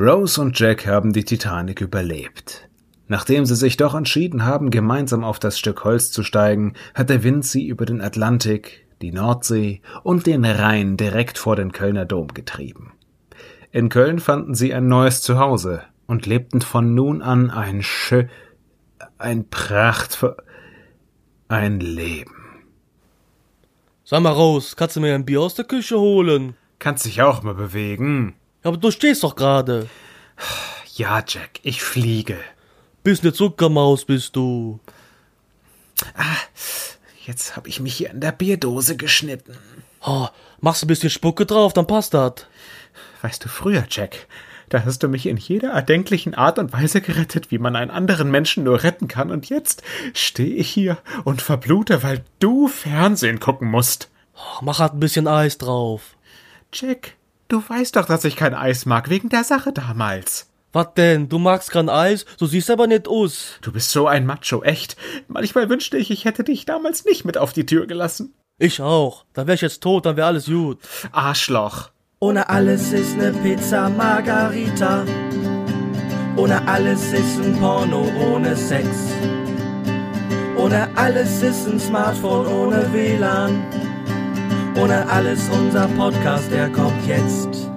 Rose und Jack haben die Titanic überlebt. Nachdem sie sich doch entschieden haben, gemeinsam auf das Stück Holz zu steigen, hat der Wind sie über den Atlantik, die Nordsee und den Rhein direkt vor den Kölner Dom getrieben. In Köln fanden sie ein neues Zuhause und lebten von nun an ein schö ein Pracht ein Leben. Sag mal raus, kannst du mir ein Bier aus der Küche holen? Kannst dich auch mal bewegen. Aber du stehst doch gerade. Ja, Jack, ich fliege. Bist ne Zuckermaus, bist du. Ah, jetzt hab ich mich hier in der Bierdose geschnitten. Oh, machst ein bisschen Spucke drauf, dann passt das. Weißt du, früher, Jack, da hast du mich in jeder erdenklichen Art und Weise gerettet, wie man einen anderen Menschen nur retten kann, und jetzt stehe ich hier und verblute, weil du Fernsehen gucken musst. Oh, mach halt ein bisschen Eis drauf. Jack, du weißt doch, dass ich kein Eis mag, wegen der Sache damals. Was denn? Du magst kein Eis? Du siehst aber nicht aus. Du bist so ein Macho, echt. Manchmal wünschte ich, ich hätte dich damals nicht mit auf die Tür gelassen. Ich auch. Dann wär ich jetzt tot, dann wär alles gut. Arschloch. Ohne alles ist ne Pizza Margarita. Ohne alles ist ein Porno ohne Sex. Ohne alles ist ein Smartphone ohne WLAN. Ohne alles unser Podcast, der kommt jetzt.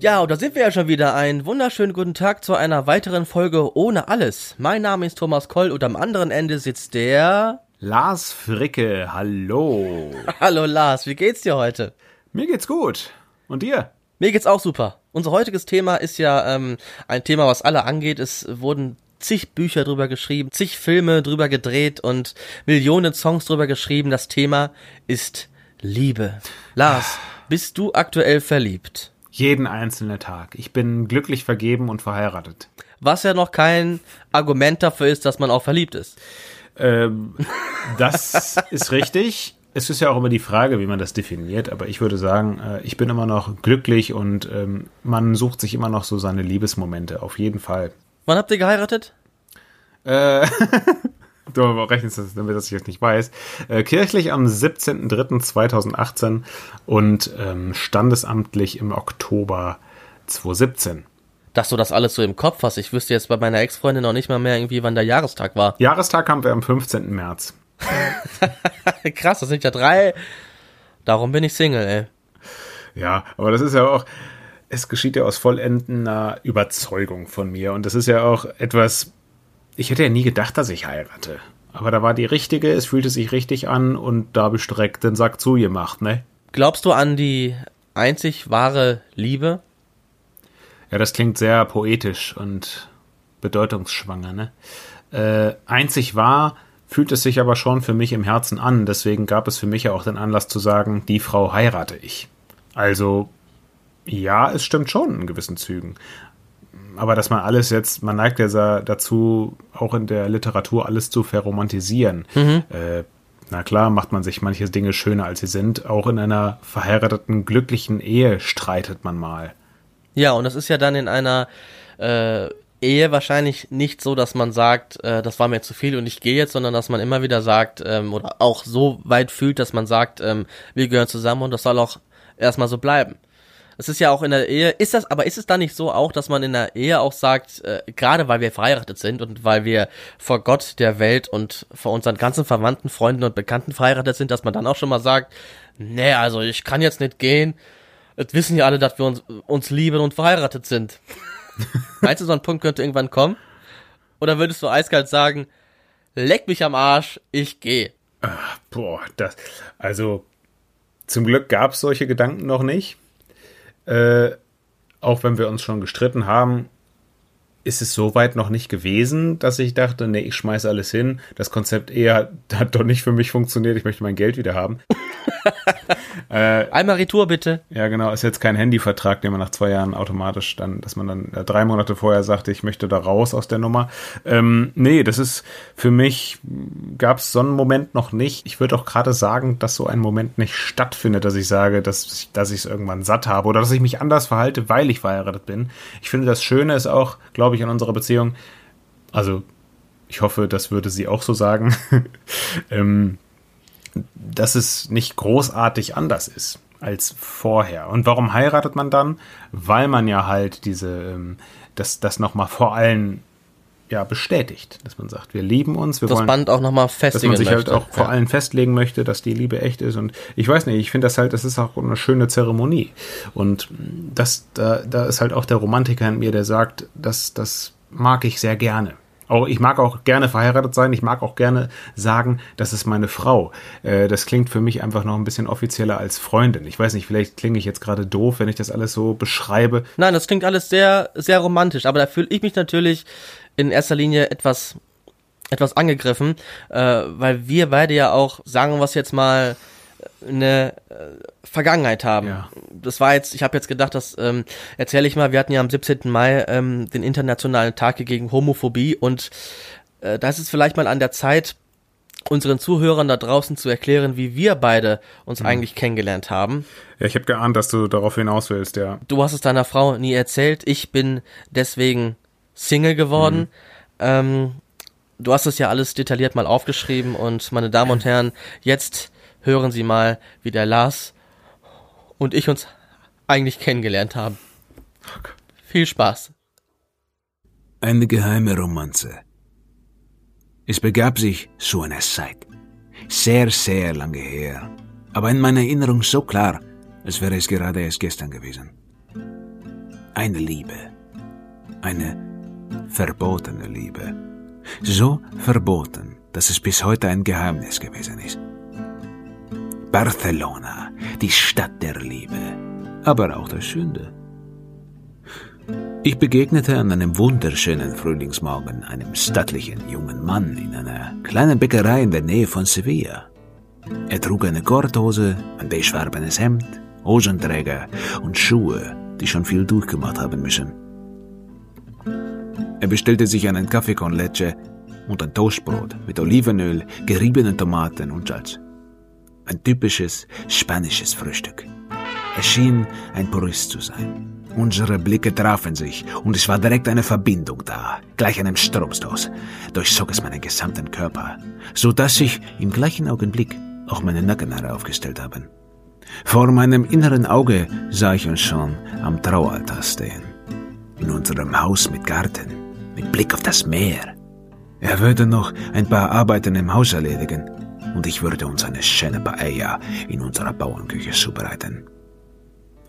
Ja, und da sind wir ja schon wieder. Einen wunderschönen guten Tag zu einer weiteren Folge ohne alles. Mein Name ist Thomas Koll und am anderen Ende sitzt der Lars Fricke. Hallo. Hallo Lars, wie geht's dir heute? Mir geht's gut. Und dir? Mir geht's auch super. Unser heutiges Thema ist ja ähm, ein Thema, was alle angeht. Es wurden zig Bücher drüber geschrieben, zig Filme drüber gedreht und Millionen Songs drüber geschrieben. Das Thema ist Liebe. Lars, bist du aktuell verliebt? Jeden einzelnen Tag. Ich bin glücklich vergeben und verheiratet. Was ja noch kein Argument dafür ist, dass man auch verliebt ist. Ähm, das ist richtig es ist ja auch immer die Frage, wie man das definiert, aber ich würde sagen, äh, ich bin immer noch glücklich und ähm, man sucht sich immer noch so seine Liebesmomente, auf jeden Fall. Wann habt ihr geheiratet? Äh, du rechnest das, damit das ich jetzt nicht weiß. Äh, kirchlich am 17.03.2018 und ähm, standesamtlich im Oktober 2017 dass du das alles so im Kopf hast. Ich wüsste jetzt bei meiner Ex-Freundin noch nicht mal mehr irgendwie, wann der Jahrestag war. Jahrestag haben wir am 15. März. Krass, das sind ja drei. Darum bin ich Single, ey. Ja, aber das ist ja auch, es geschieht ja aus vollendender Überzeugung von mir. Und das ist ja auch etwas, ich hätte ja nie gedacht, dass ich heirate. Aber da war die richtige, es fühlte sich richtig an und da direkt den Sack zugemacht, ne? Glaubst du an die einzig wahre Liebe? Ja, das klingt sehr poetisch und bedeutungsschwanger, ne? Äh, einzig wahr, fühlt es sich aber schon für mich im Herzen an. Deswegen gab es für mich ja auch den Anlass zu sagen, die Frau heirate ich. Also, ja, es stimmt schon in gewissen Zügen. Aber dass man alles jetzt, man neigt ja dazu, auch in der Literatur alles zu verromantisieren. Mhm. Äh, na klar, macht man sich manche Dinge schöner, als sie sind. Auch in einer verheirateten, glücklichen Ehe streitet man mal. Ja, und das ist ja dann in einer äh, Ehe wahrscheinlich nicht so, dass man sagt, äh, das war mir zu viel und ich gehe jetzt, sondern dass man immer wieder sagt ähm, oder auch so weit fühlt, dass man sagt, ähm, wir gehören zusammen und das soll auch erstmal so bleiben. Es ist ja auch in der Ehe, ist das, aber ist es da nicht so auch, dass man in der Ehe auch sagt, äh, gerade weil wir verheiratet sind und weil wir vor Gott, der Welt und vor unseren ganzen Verwandten, Freunden und Bekannten verheiratet sind, dass man dann auch schon mal sagt, nee, also ich kann jetzt nicht gehen. Es wissen ja alle, dass wir uns, uns lieben und verheiratet sind. Meinst du, so ein Punkt könnte irgendwann kommen? Oder würdest du eiskalt sagen, leck mich am Arsch, ich gehe? Boah, das, also zum Glück gab es solche Gedanken noch nicht. Äh, auch wenn wir uns schon gestritten haben, ist es soweit noch nicht gewesen, dass ich dachte, nee, ich schmeiße alles hin. Das Konzept eher hat doch nicht für mich funktioniert. Ich möchte mein Geld wieder haben. äh, Einmal Retour bitte. Ja, genau. Ist jetzt kein Handyvertrag, den man nach zwei Jahren automatisch dann, dass man dann äh, drei Monate vorher sagte, ich möchte da raus aus der Nummer. Ähm, nee, das ist für mich gab es so einen Moment noch nicht. Ich würde auch gerade sagen, dass so ein Moment nicht stattfindet, dass ich sage, dass, dass ich es irgendwann satt habe oder dass ich mich anders verhalte, weil ich verheiratet bin. Ich finde, das Schöne ist auch, glaube glaube ich, an unserer Beziehung. Also, ich hoffe, das würde sie auch so sagen, ähm, dass es nicht großartig anders ist. als vorher. Und warum heiratet man dann? Weil man ja halt diese, ähm, das, das nochmal vor allen ja, bestätigt, dass man sagt, wir lieben uns, wir das wollen, Band auch nochmal festigen dass man sich halt möchte. auch vor Ja. allen festlegen möchte, dass die Liebe echt ist und ich weiß nicht, ich finde das halt, das ist auch eine schöne Zeremonie und das, da, da ist halt auch der Romantiker in mir, der sagt, das, das mag ich sehr gerne. Auch, ich mag auch gerne verheiratet sein. Ich mag auch gerne sagen, das ist meine Frau. Äh, das klingt für mich einfach noch ein bisschen offizieller als Freundin. Ich weiß nicht, vielleicht klinge ich jetzt gerade doof, wenn ich das alles so beschreibe. Nein, das klingt alles sehr, sehr romantisch, aber da fühle ich mich natürlich in erster Linie etwas, etwas angegriffen, äh, weil wir beide ja auch, sagen wir es jetzt mal, eine äh, Vergangenheit haben. Ja. Das war jetzt, ich habe jetzt gedacht, das ähm, erzähle ich mal, wir hatten ja am 17. Mai ähm, den Internationalen Tag gegen Homophobie und äh, da ist es vielleicht mal an der Zeit, unseren Zuhörern da draußen zu erklären, wie wir beide uns Mhm. eigentlich kennengelernt haben. Ja, ich habe geahnt, dass du darauf hinaus willst, ja. Du hast es deiner Frau nie erzählt. Ich bin deswegen Single geworden. Ähm, du hast es ja alles detailliert mal aufgeschrieben und meine Damen und Herren, jetzt hören Sie mal, wie der Lars und ich uns eigentlich kennengelernt haben. Viel Spaß. Eine geheime Romanze. Es begab sich zu einer Zeit. Sehr, sehr lange her. Aber in meiner Erinnerung so klar, als wäre es gerade erst gestern gewesen. Eine Liebe. Eine verbotene Liebe. So verboten, dass es bis heute ein Geheimnis gewesen ist. Barcelona, die Stadt der Liebe, aber auch der Sünde. Ich begegnete an einem wunderschönen Frühlingsmorgen einem stattlichen jungen Mann in einer kleinen Bäckerei in der Nähe von Sevilla. Er trug eine Korthose, ein beigefarbenes Hemd, Hosenträger und Schuhe, die schon viel durchgemacht haben müssen. Er bestellte sich einen Kaffee con leche und ein Toastbrot mit Olivenöl, geriebenen Tomaten und Salz. Ein typisches spanisches Frühstück. Er schien ein Purist zu sein. Unsere Blicke trafen sich und es war direkt eine Verbindung da, gleich einem Stromstoß. Durchzog es meinen gesamten Körper, so dass sich im gleichen Augenblick auch meine Nackenhaare aufgestellt haben. Vor meinem inneren Auge sah ich uns schon am Traualtar stehen. In unserem Haus mit Garten, mit Blick auf das Meer. Er würde noch ein paar Arbeiten im Haus erledigen und ich würde uns eine schöne Paella in unserer Bauernküche zubereiten.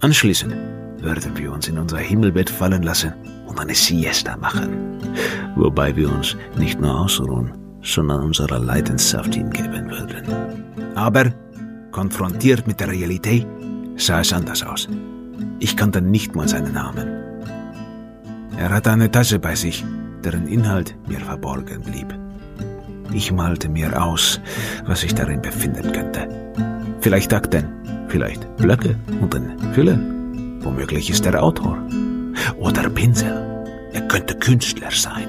Anschließend würden wir uns in unser Himmelbett fallen lassen und eine Siesta machen, wobei wir uns nicht nur ausruhen, sondern unserer Leidenschaft hingeben würden. Aber, konfrontiert mit der Realität, sah es anders aus. Ich kannte nicht mal seinen Namen. Er hatte eine Tasche bei sich, deren Inhalt mir verborgen blieb. Ich malte mir aus, was sich darin befinden könnte. Vielleicht Akten, vielleicht Blöcke und eine Hülle. Womöglich ist er Autor. Oder Pinsel. Er könnte Künstler sein.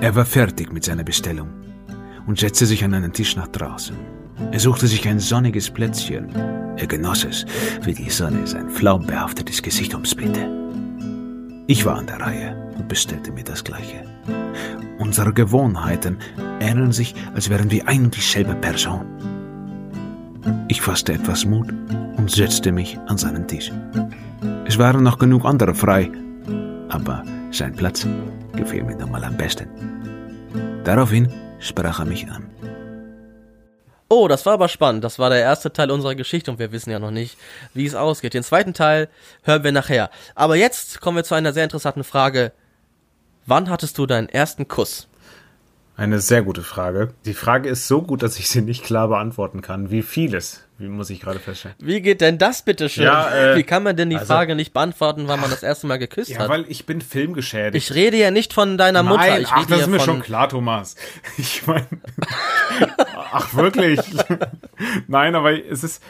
Er war fertig mit seiner Bestellung und setzte sich an einen Tisch nach draußen. Er suchte sich ein sonniges Plätzchen. Er genoss es, wie die Sonne sein flaumbehaftetes Gesicht umspielte. Ich war an der Reihe und bestellte mir das Gleiche. Unsere Gewohnheiten ähneln sich, als wären wir ein und dieselbe Person. Ich fasste etwas Mut und setzte mich an seinen Tisch. Es waren noch genug andere frei, aber sein Platz gefiel mir nun mal am besten. Daraufhin sprach er mich an. Oh, das war aber spannend. Das war der erste Teil unserer Geschichte und wir wissen ja noch nicht, wie es ausgeht. Den zweiten Teil hören wir nachher. Aber jetzt kommen wir zu einer sehr interessanten Frage. Wann hattest du deinen ersten Kuss? Eine sehr gute Frage. Die Frage ist so gut, dass ich sie nicht klar beantworten kann. Wie vieles, wie muss ich gerade feststellen. Wie geht denn das bitte schön? Ja, äh, wie kann man denn die also- Frage nicht beantworten, wann man das erste Mal geküsst Ja, hat? weil ich bin filmgeschädigt. Ich rede ja nicht von deiner Mutter. Nein, Ich ach, das ja ist mir schon klar, Thomas. Ich meine, ach wirklich? Nein, aber es ist,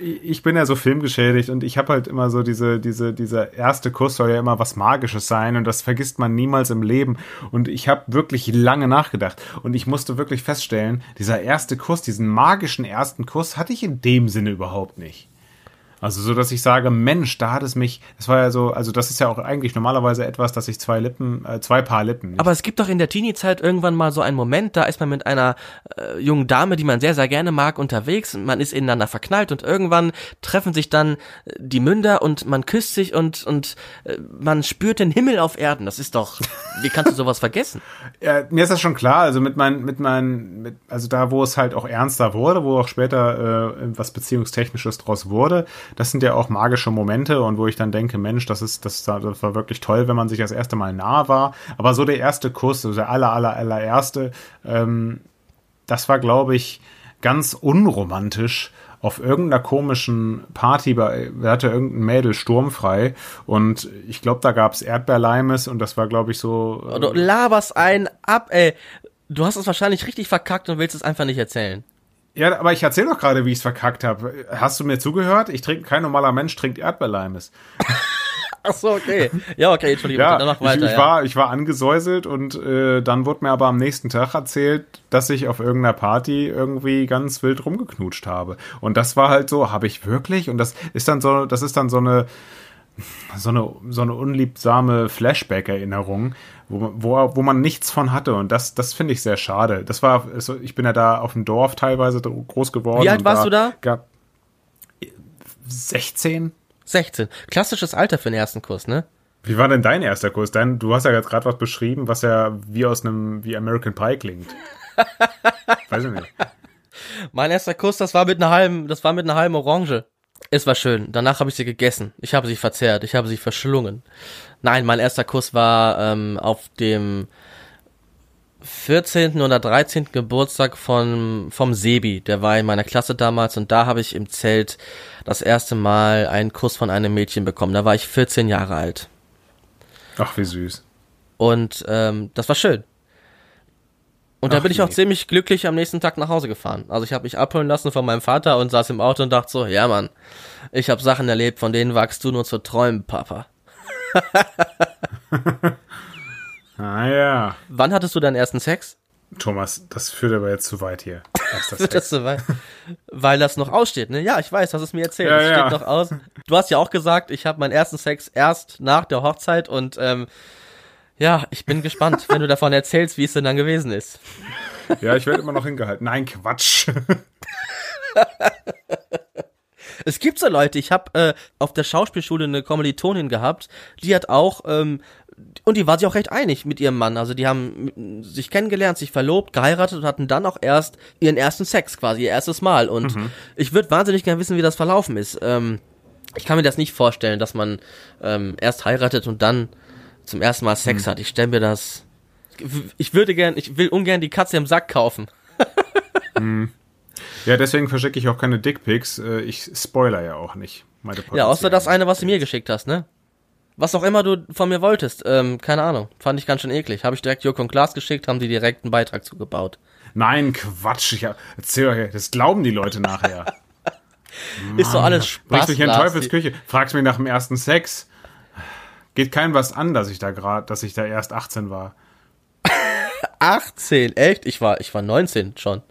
ich bin ja so filmgeschädigt und ich habe halt immer so diese, diese, dieser erste Kuss soll ja immer was Magisches sein und das vergisst man niemals im Leben. Und ich habe wirklich lange nachgedacht und ich musste wirklich feststellen, dieser erste Kuss, diesen magischen ersten Kuss hatte ich in dem Sinne überhaupt nicht. Also so, dass ich sage, Mensch, da hat es mich, das war ja so, also das ist ja auch eigentlich normalerweise etwas, dass ich zwei Lippen, äh, zwei Paar Lippen. nicht- Aber es gibt doch in der Teenie-Zeit irgendwann mal so einen Moment, da ist man mit einer äh, jungen Dame, die man sehr, sehr gerne mag, unterwegs. und Man ist ineinander verknallt und irgendwann treffen sich dann äh, die Münder und man küsst sich und, und äh, man spürt den Himmel auf Erden. Das ist doch, wie kannst du sowas vergessen? Ja, mir ist das schon klar. Also mit meinen, mit meinen, mit, also da, wo es halt auch ernster wurde, wo auch später äh, was Beziehungstechnisches draus wurde, das sind ja auch magische Momente und wo ich dann denke, Mensch, das ist, das, das war wirklich toll, wenn man sich das erste Mal nah war. Aber so der erste Kuss, also der aller, aller, allererste, ähm, das war, glaube ich, ganz unromantisch auf irgendeiner komischen Party, bei, hatte irgendein Mädel sturmfrei und ich glaube, da gab's Erdbeerleimes und das war, glaube ich, so. äh, Du laberst einen ab, ey. Du hast es wahrscheinlich richtig verkackt und willst es einfach nicht erzählen. Ja, aber ich erzähle doch gerade, wie ich es verkackt habe. Hast du mir zugehört? Ich trinke, kein normaler Mensch trinkt Erdbeerleimes. Ach so, okay. Ja, okay, Entschuldigung, Ja, dann mach ich, weiter. ich, ja. war, ich war angesäuselt und äh, dann wurde mir aber am nächsten Tag erzählt, dass ich auf irgendeiner Party irgendwie ganz wild rumgeknutscht habe. Und das war halt so, habe ich wirklich? Und das ist dann so, das ist dann so eine so eine, so eine unliebsame Flashback-Erinnerung, wo, wo, wo man nichts von hatte. Und das, das finde ich sehr schade. Das war, so, ich bin ja da auf dem Dorf teilweise groß geworden. Wie alt warst du da? Gab 16? 16. Klassisches Alter für den ersten Kurs, ne? Wie war denn dein erster Kurs? Dein, du hast ja gerade was beschrieben, was ja wie aus einem, wie American Pie klingt. Weiß ich nicht. Mein erster Kuss, das war mit einer halben, das war mit einer halben Orange. Es war schön. Danach habe ich sie gegessen. Ich habe sie verzehrt. Ich habe sie verschlungen. Nein, mein erster Kuss war ähm, auf dem 14. oder 13. Geburtstag von vom Sebi. Der war in meiner Klasse damals und da habe ich im Zelt das erste Mal einen Kuss von einem Mädchen bekommen. Da war ich 14 Jahre alt. Ach, wie süß. Und ähm, das war schön. Und da bin ich auch je. ziemlich glücklich am nächsten Tag nach Hause gefahren. Also ich habe mich abholen lassen von meinem Vater und saß im Auto und dachte so, ja Mann, ich habe Sachen erlebt, von denen wagst du nur zu träumen, Papa. Ah ja. Wann hattest du deinen ersten Sex? Thomas, das führt aber jetzt zu weit hier. Wird das so weit? Weil das noch aussteht, ne? Ja, ich weiß, hast es mir erzählt. Ja, es ja. steht noch aus. Du hast ja auch gesagt, ich habe meinen ersten Sex erst nach der Hochzeit und ähm, ja, ich bin gespannt, wenn du davon erzählst, wie es denn dann gewesen ist. Ja, ich werde immer noch hingehalten. Nein, Quatsch. Es gibt so Leute, ich habe äh, auf der Schauspielschule eine Kommilitonin gehabt, die hat auch, ähm, und die war sich auch recht einig mit ihrem Mann. Also die haben sich kennengelernt, sich verlobt, geheiratet und hatten dann auch erst ihren ersten Sex quasi, ihr erstes Mal. Und ich würde wahnsinnig gerne wissen, wie das verlaufen ist. Ähm, ich kann mir das nicht vorstellen, dass man ähm, erst heiratet und dann zum ersten Mal Sex hat. Ich stelle mir das. Ich würde gern, ich will ungern die Katze im Sack kaufen. Ja, deswegen verschicke ich auch keine Dickpics. Äh, Ich spoiler ja auch nicht. Meine Ja, außer das eine, was du mir geschickt hast, ne? Was auch immer du von mir wolltest, ähm, keine Ahnung, fand ich ganz schön eklig. Habe ich direkt Joko und Klaas geschickt, haben die direkt einen Beitrag zugebaut. Nein, Quatsch. Ich hab, erzähl doch, das glauben die Leute nachher. Ist doch alles Spaß. Bringst mich in Lars. Teufelsküche. Fragst mich nach dem ersten Sex. Geht keinem was an, dass ich da gerade, dass ich da erst 18 war. 18, echt? Ich war, ich war 19 schon.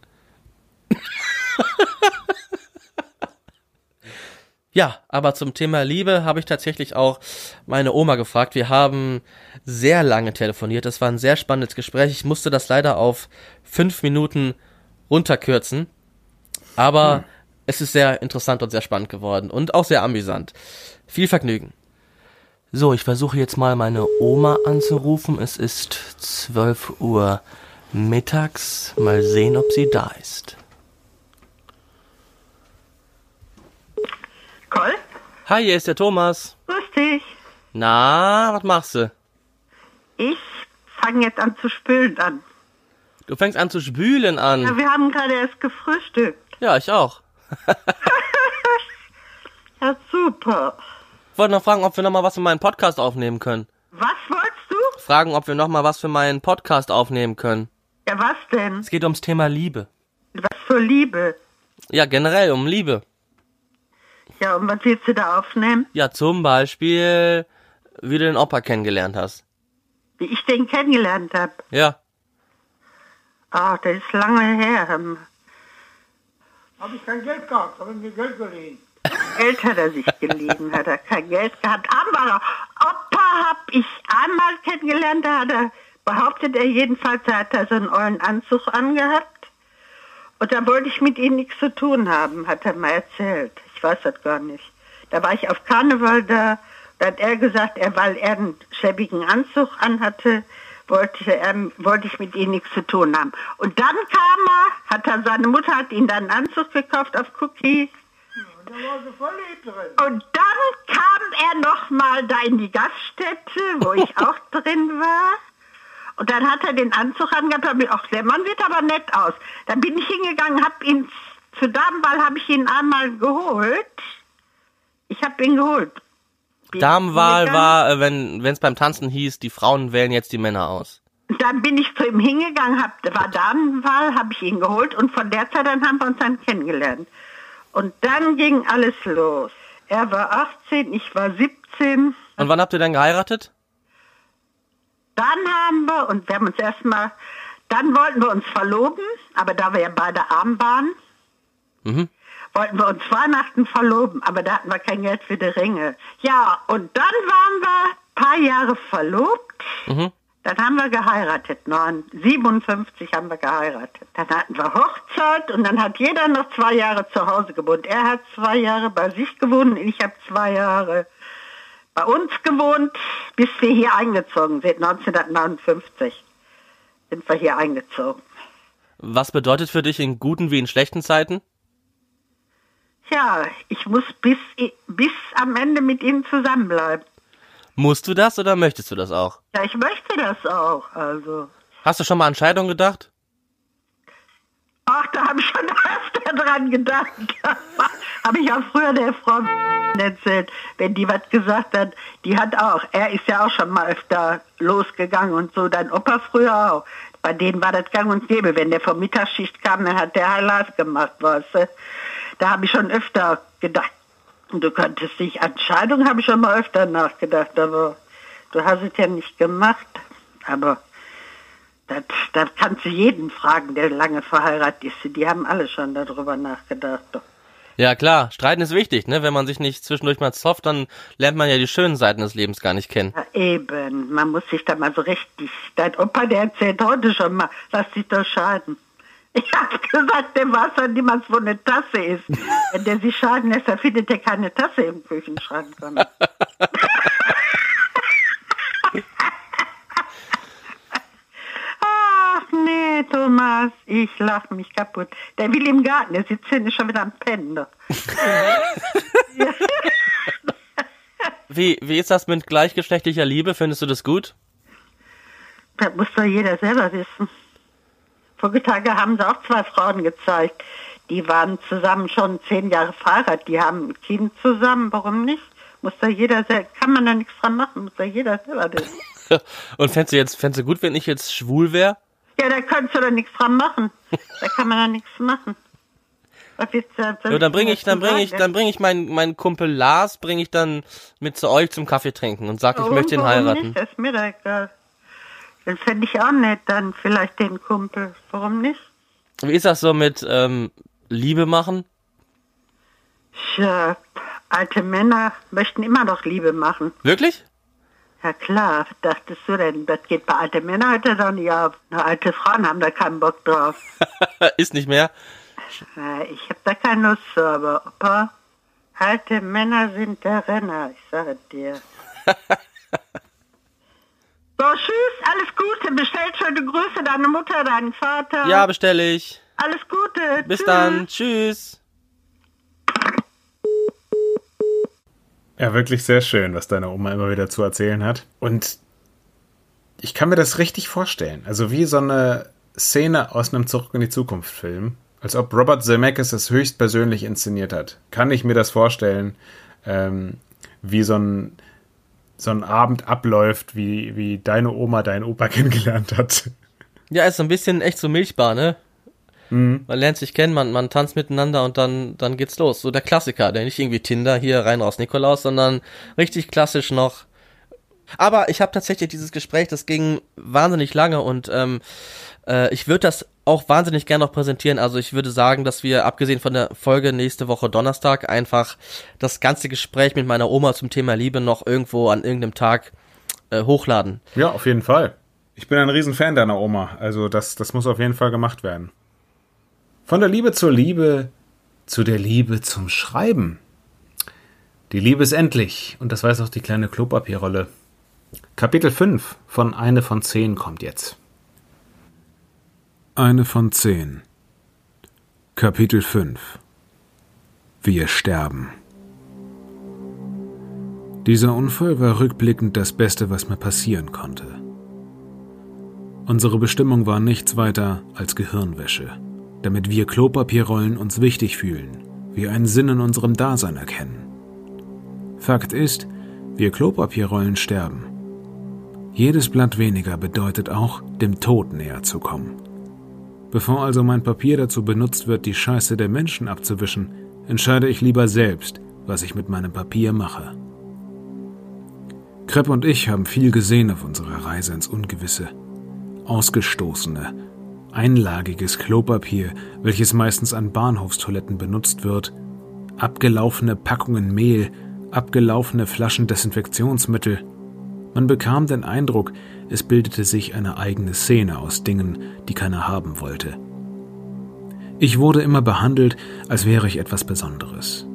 ja, aber zum Thema Liebe habe ich tatsächlich auch meine Oma gefragt. Wir haben sehr lange telefoniert. Das war ein sehr spannendes Gespräch. Ich musste das leider auf fünf Minuten runterkürzen. Aber es ist sehr interessant und sehr spannend geworden und auch sehr amüsant. Viel Vergnügen. So, ich versuche jetzt mal meine Oma anzurufen. Es ist 12 Uhr mittags. Mal sehen, ob sie da ist. Coll, Hi, hier ist der Thomas. grüß dich. Na, was machst du? Ich fange jetzt an zu spülen an. Du fängst an zu spülen Ja, an. wir haben gerade erst gefrühstückt. Ja, ich auch. Ja, super. Ich wollte noch fragen, ob wir noch mal was für meinen Podcast aufnehmen können. Was wolltest du? Fragen, ob wir noch mal was für meinen Podcast aufnehmen können. Ja, was denn? Es geht ums Thema Liebe. Was für Liebe. Ja, generell um Liebe. Ja, und was willst du da aufnehmen? Ja, zum Beispiel, wie du den Opa kennengelernt hast. Wie ich den kennengelernt hab. Ja. Ah, das ist lange her. Habe ich kein Geld gehabt, habe ich mir Geld geliehen. Geld hat er sich geliehen, hat er kein Geld gehabt. Aber Opa habe ich einmal kennengelernt, da hat er, behauptet er jedenfalls, da hat er so einen ollen Anzug angehabt. Und da wollte ich mit ihm nichts zu tun haben, hat er mal erzählt. Ich weiß das gar nicht. Da war ich auf Karneval da, da hat er gesagt, er, weil er einen schäbigen Anzug anhatte, wollte, er, wollte ich mit ihm nichts zu tun haben. Und dann kam er, hat er, seine Mutter hat ihm dann einen Anzug gekauft auf Cookie. Und dann kam er noch mal da in die Gaststätte, wo ich auch drin war. Und dann hat er den Anzug angehabt, hab ich, ach, der Mann sieht aber nett aus. Dann bin ich hingegangen, hab ihn, für Damenball habe ich ihn einmal geholt. Ich habe ihn geholt. Bin Damenwahl hingegangen. war, äh, wenn es beim Tanzen hieß, die Frauen wählen jetzt die Männer aus. Dann bin ich zu ihm hingegangen, hab, war Damenwahl, habe ich ihn geholt und von der Zeit an haben wir uns dann kennengelernt. Und dann ging alles los. Er war 18, ich war 17. Und wann habt ihr dann geheiratet? Dann haben wir, und wir haben uns erstmal, dann wollten wir uns verloben, aber da wir ja beide arm waren, Mhm. wollten wir uns Weihnachten verloben, aber da hatten wir kein Geld für die Ringe. Ja, und dann waren wir ein paar Jahre verlobt. Mhm. Dann haben wir geheiratet, 9, 57 haben wir geheiratet. Dann hatten wir Hochzeit und dann hat jeder noch zwei Jahre zu Hause gewohnt. Er hat zwei Jahre bei sich gewohnt und ich habe zwei Jahre bei uns gewohnt, bis wir hier eingezogen sind, 1959 sind wir hier eingezogen. Was bedeutet für dich in guten wie in schlechten Zeiten? Ja, ich muss bis, bis am Ende mit ihnen zusammenbleiben. Musst du das oder möchtest du das auch? Ja, ich möchte das auch, also. Hast du schon mal an Scheidung gedacht? Ach, da habe ich schon öfter dran gedacht. habe ich auch früher der Frau erzählt, wenn die was gesagt hat. Die hat auch, er ist ja auch schon mal öfter losgegangen und so, dein Opa früher auch. Bei denen war das gang und gäbe. Wenn der vom Mittagsschicht kam, dann hat der Heilat gemacht, weißt du. Da habe ich schon öfter gedacht. Und du könntest dich, an Scheidung habe ich schon mal öfter nachgedacht, aber du hast es ja nicht gemacht. Aber das, das kannst du jeden fragen, der lange verheiratet ist. Die haben alle schon darüber nachgedacht. Ja klar, streiten ist wichtig, ne? Wenn man sich nicht zwischendurch mal zofft, dann lernt man ja die schönen Seiten des Lebens gar nicht kennen. Ja, eben, man muss sich da mal so richtig. Dein Opa, der erzählt heute schon mal, lass dich doch scheiden. Ich habe gesagt, dem ja niemals, wo eine Tasse ist. Wenn der sich scheiden lässt, dann findet er keine Tasse im Küchenschrank. Ach nee, Thomas, ich lach mich kaputt. Der will im Garten, der sitzt hier schon wieder am Pennen. Wie, wie ist das mit gleichgeschlechtlicher Liebe? Findest du das gut? Das muss doch jeder selber wissen. Vorige Tage haben sie auch zwei Frauen gezeigt. Die waren zusammen schon zehn Jahre verheiratet. Die haben ein Kind zusammen. Warum nicht? Muss da jeder selber, kann man da nichts dran machen. Muss da jeder selber wissen. Und fändest du jetzt, fändest du gut, wenn ich jetzt schwul wäre? Ja, da kannst du doch nichts dran machen. Da kann man da nichts machen. Was willst du, was Ja, dann bringe ich, dann bringe ich, dann bringe ich meinen, meinen Kumpel Lars, bringe ich dann mit zu euch zum Kaffee trinken und sag, ich möchte ihn heiraten. Nicht? Das ist mir da egal. Das fände ich auch nett, dann vielleicht den Kumpel. Warum nicht? Wie ist das so mit ähm, Liebe machen? Tja, alte Männer möchten immer noch Liebe machen. Wirklich? Ja klar, dachtest du denn? Das geht bei alten Männern heute doch nicht auf. Na, alte Frauen haben da keinen Bock drauf. ist nicht mehr. Ja, ich habe da keine Lust zu, aber Opa, alte Männer sind der Renner, ich sage dir. so, tschüss, alles Gute, bestellt schöne Grüße, deine Mutter, deinen Vater. Ja, bestelle ich. Alles Gute. Bis tschüss. dann. Tschüss. Ja, wirklich sehr schön, was deine Oma immer wieder zu erzählen hat. Und ich kann mir das richtig vorstellen. Also wie so eine Szene aus einem Zurück in die Zukunft Film. Als ob Robert Zemeckis es höchstpersönlich inszeniert hat. Kann ich mir das vorstellen, ähm, wie so ein, so ein Abend abläuft, wie, wie deine Oma deinen Opa kennengelernt hat. Ja, ist so ein bisschen echt so Milchbar, ne? Man lernt sich kennen, man, man tanzt miteinander und dann, dann geht's los. So der Klassiker, der nicht irgendwie Tinder hier rein raus Nikolaus, sondern richtig klassisch noch. Aber ich habe tatsächlich dieses Gespräch, das ging wahnsinnig lange und ähm, äh, ich würde das auch wahnsinnig gerne noch präsentieren. Also ich würde sagen, dass wir, abgesehen von der Folge nächste Woche Donnerstag, einfach das ganze Gespräch mit meiner Oma zum Thema Liebe noch irgendwo an irgendeinem Tag äh, hochladen. Ja, auf jeden Fall. Ich bin ein Riesenfan deiner Oma. Also das, das muss auf jeden Fall gemacht werden. Von der Liebe zur Liebe zu der Liebe zum Schreiben. Die Liebe ist endlich, und das weiß auch die kleine Klopapierrolle. Kapitel 5 von Eine von 10 kommt jetzt. Eine von 10 Kapitel 5 Wir sterben. Dieser Unfall war rückblickend das Beste, was mir passieren konnte. Unsere Bestimmung war nichts weiter als Gehirnwäsche, damit wir Klopapierrollen uns wichtig fühlen, wir einen Sinn in unserem Dasein erkennen. Fakt ist, wir Klopapierrollen sterben. Jedes Blatt weniger bedeutet auch, dem Tod näher zu kommen. Bevor also mein Papier dazu benutzt wird, die Scheiße der Menschen abzuwischen, entscheide ich lieber selbst, was ich mit meinem Papier mache. Krepp und ich haben viel gesehen auf unserer Reise ins Ungewisse. Ausgestoßene, einlagiges Klopapier, welches meistens an Bahnhofstoiletten benutzt wird, abgelaufene Packungen Mehl, abgelaufene Flaschen Desinfektionsmittel. Man bekam den Eindruck, es bildete sich eine eigene Szene aus Dingen, die keiner haben wollte. Ich wurde immer behandelt, als wäre ich etwas Besonderes,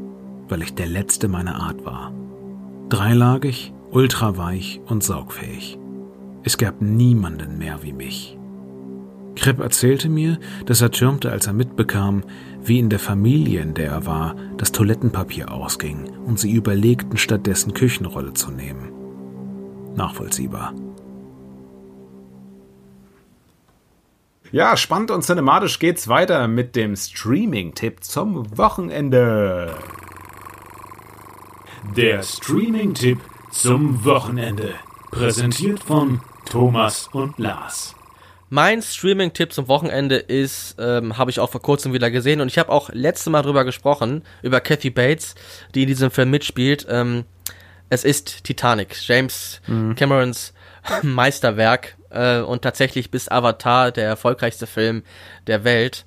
weil ich der Letzte meiner Art war. Dreilagig, ultraweich und saugfähig. Es gab niemanden mehr wie mich. Krepp erzählte mir, dass er türmte, als er mitbekam, wie in der Familie, in der er war, das Toilettenpapier ausging und sie überlegten, stattdessen Küchenrolle zu nehmen. Nachvollziehbar. Ja, spannend und cinematisch geht's weiter mit dem Streaming-Tipp zum Wochenende. Der Streaming-Tipp zum Wochenende. Präsentiert von Thomas und Lars. Mein Streaming-Tipp zum Wochenende ist, ähm, habe ich auch vor kurzem wieder gesehen und ich habe auch letzte Mal drüber gesprochen, über Kathy Bates, die in diesem Film mitspielt. Ähm, es ist Titanic, James mhm. Camerons Meisterwerk äh, und tatsächlich bis Avatar der erfolgreichste Film der Welt.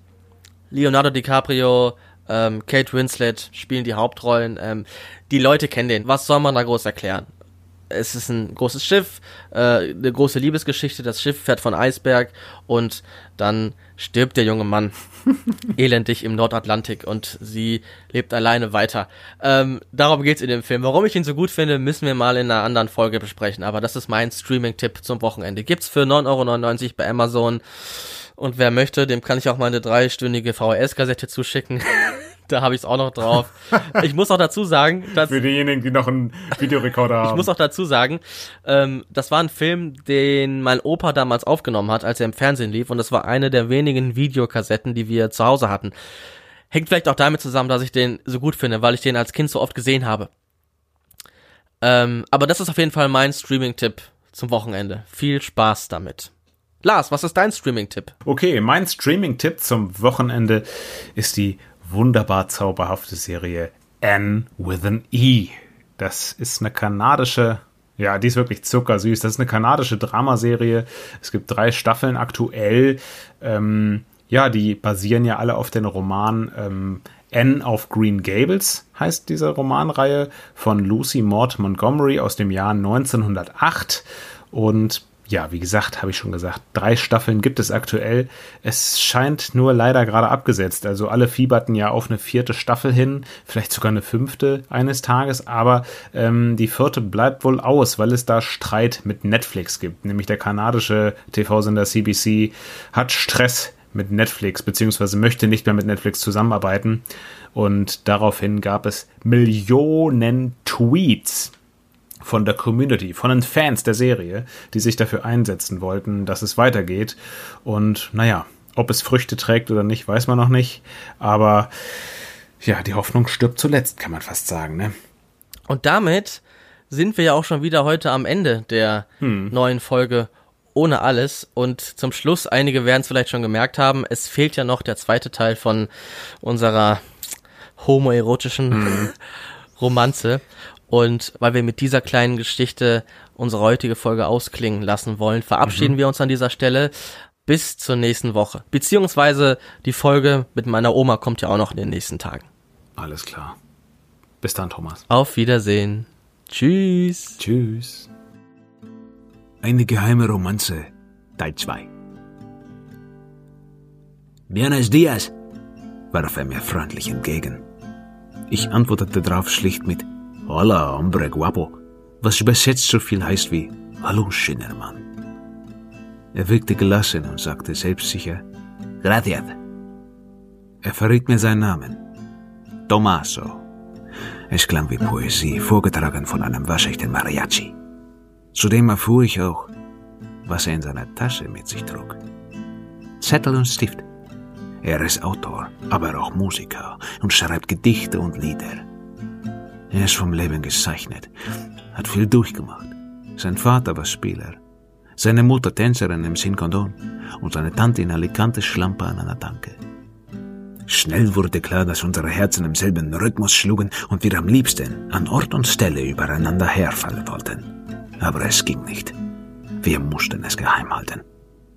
Leonardo DiCaprio, ähm, Kate Winslet spielen die Hauptrollen. Ähm, die Leute kennen den. Was soll man da groß erklären? Es ist ein großes Schiff, äh, eine große Liebesgeschichte, das Schiff fährt von Eisberg und dann stirbt der junge Mann elendig im Nordatlantik und sie lebt alleine weiter. Ähm, darum geht's in dem Film. Warum ich ihn so gut finde, müssen wir mal in einer anderen Folge besprechen, aber das ist mein Streaming-Tipp zum Wochenende. Gibt's für 9,99 Euro bei Amazon und wer möchte, dem kann ich auch mal eine dreistündige VHS-Kassette zuschicken. da habe ich es auch noch drauf. Ich muss auch dazu sagen, dass für diejenigen, die noch einen Videorekorder haben. Ich muss auch dazu sagen, ähm, das war ein Film, den mein Opa damals aufgenommen hat, als er im Fernsehen lief, und das war eine der wenigen Videokassetten, die wir zu Hause hatten. Hängt vielleicht auch damit zusammen, dass ich den so gut finde, weil ich den als Kind so oft gesehen habe. Ähm, aber das ist auf jeden Fall mein Streaming-Tipp zum Wochenende. Viel Spaß damit. Lars, was ist dein Streaming-Tipp? Okay, mein Streaming-Tipp zum Wochenende ist die wunderbar zauberhafte Serie Anne with an E. Das ist eine kanadische, ja, die ist wirklich zuckersüß. Das ist eine kanadische Dramaserie. Es gibt drei Staffeln aktuell. Ähm, ja, die basieren ja alle auf den Roman ähm, Anne of Green Gables, heißt diese Romanreihe von Lucy Maud Montgomery aus dem Jahr 1908. Und ja, wie gesagt, habe ich schon gesagt, drei Staffeln gibt es aktuell. Es scheint nur leider gerade abgesetzt. Also alle fieberten ja auf eine vierte Staffel hin, vielleicht sogar eine fünfte eines Tages, aber ähm, die vierte bleibt wohl aus, weil es da Streit mit Netflix gibt. Nämlich der kanadische TV-Sender CBC hat Stress mit Netflix, beziehungsweise möchte nicht mehr mit Netflix zusammenarbeiten. Und daraufhin gab es Millionen Tweets von der Community, von den Fans der Serie, die sich dafür einsetzen wollten, dass es weitergeht. Und naja, ob es Früchte trägt oder nicht, weiß man noch nicht. Aber ja, die Hoffnung stirbt zuletzt, kann man fast sagen, ne? Und damit sind wir ja auch schon wieder heute am Ende der hm. neuen Folge ohne alles. Und zum Schluss, einige werden es vielleicht schon gemerkt haben, es fehlt ja noch der zweite Teil von unserer homoerotischen hm. Romanze. Und weil wir mit dieser kleinen Geschichte unsere heutige Folge ausklingen lassen wollen, verabschieden mhm. wir uns an dieser Stelle. bis zur nächsten Woche. Beziehungsweise die Folge mit meiner Oma kommt ja auch noch in den nächsten Tagen. Alles klar. Bis dann, Thomas. Auf Wiedersehen. Tschüss. Tschüss. Eine geheime Romanze, Teil 2. Buenos dias, warf er mir freundlich entgegen. Ich antwortete darauf schlicht mit Hola, hombre guapo, was übersetzt so viel heißt wie Hallo, schöner Mann. Er wirkte gelassen und sagte selbstsicher Gracias. Er verriet mir seinen Namen. Tommaso. Es klang wie Poesie, vorgetragen von einem waschechten Mariachi. Zudem erfuhr ich auch, was er in seiner Tasche mit sich trug. Zettel und Stift. Er ist Autor, aber auch Musiker und schreibt Gedichte und Lieder. Er ist vom Leben gezeichnet, hat viel durchgemacht. Sein Vater war Spieler, seine Mutter Tänzerin im Sinkondon und seine Tante in Alicante Schlampe an einer Tanke. Schnell wurde klar, dass unsere Herzen im selben Rhythmus schlugen und wir am liebsten an Ort und Stelle übereinander herfallen wollten. Aber es ging nicht. Wir mussten es geheim halten.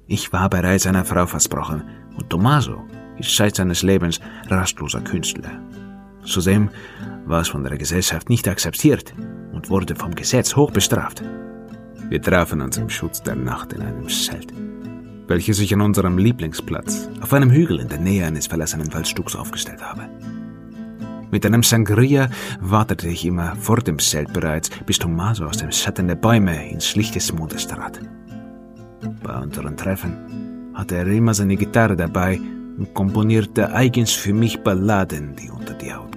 Ich war bereits einer Frau versprochen und Tommaso ist seit seines Lebens rastloser Künstler. Zudem war es von der Gesellschaft nicht akzeptiert und wurde vom Gesetz hoch bestraft. Wir trafen uns im Schutz der Nacht in einem Zelt, welches ich an unserem Lieblingsplatz auf einem Hügel in der Nähe eines verlassenen Waldstücks aufgestellt habe. Mit einem Sangria wartete ich immer vor dem Zelt bereits, bis Tommaso aus dem Schatten der Bäume ins Licht des Mondes trat. Bei unseren Treffen hatte er immer seine Gitarre dabei und komponierte eigens für mich Balladen, die unter die Haut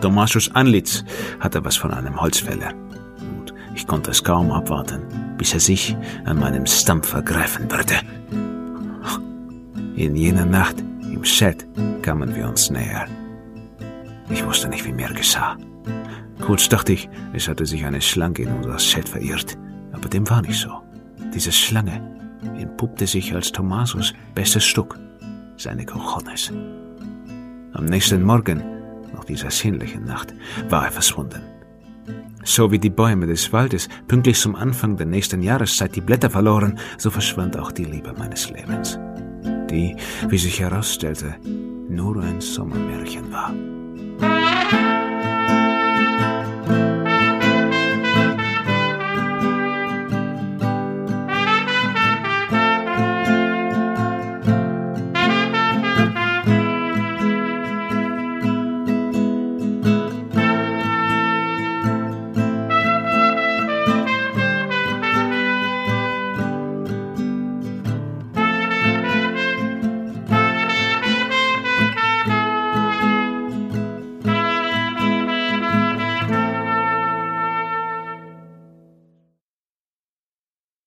Tommasos Antlitz hatte was von einem Holzfäller und ich konnte es kaum abwarten, bis er sich an meinem Stampf ergreifen würde. In jener Nacht im Set kamen wir uns näher. Ich wusste nicht, wie mir geschah. Kurz dachte ich, es hatte sich eine Schlange in unser Set verirrt, aber dem war nicht so. Diese Schlange entpuppte sich als Tommasos bestes Stück, seine Cojones. Am nächsten Morgen, dieser sinnlichen Nacht, war er verschwunden. So wie die Bäume des Waldes pünktlich zum Anfang der nächsten Jahreszeit die Blätter verloren, so verschwand auch die Liebe meines Lebens, die, wie sich herausstellte, nur ein Sommermärchen war.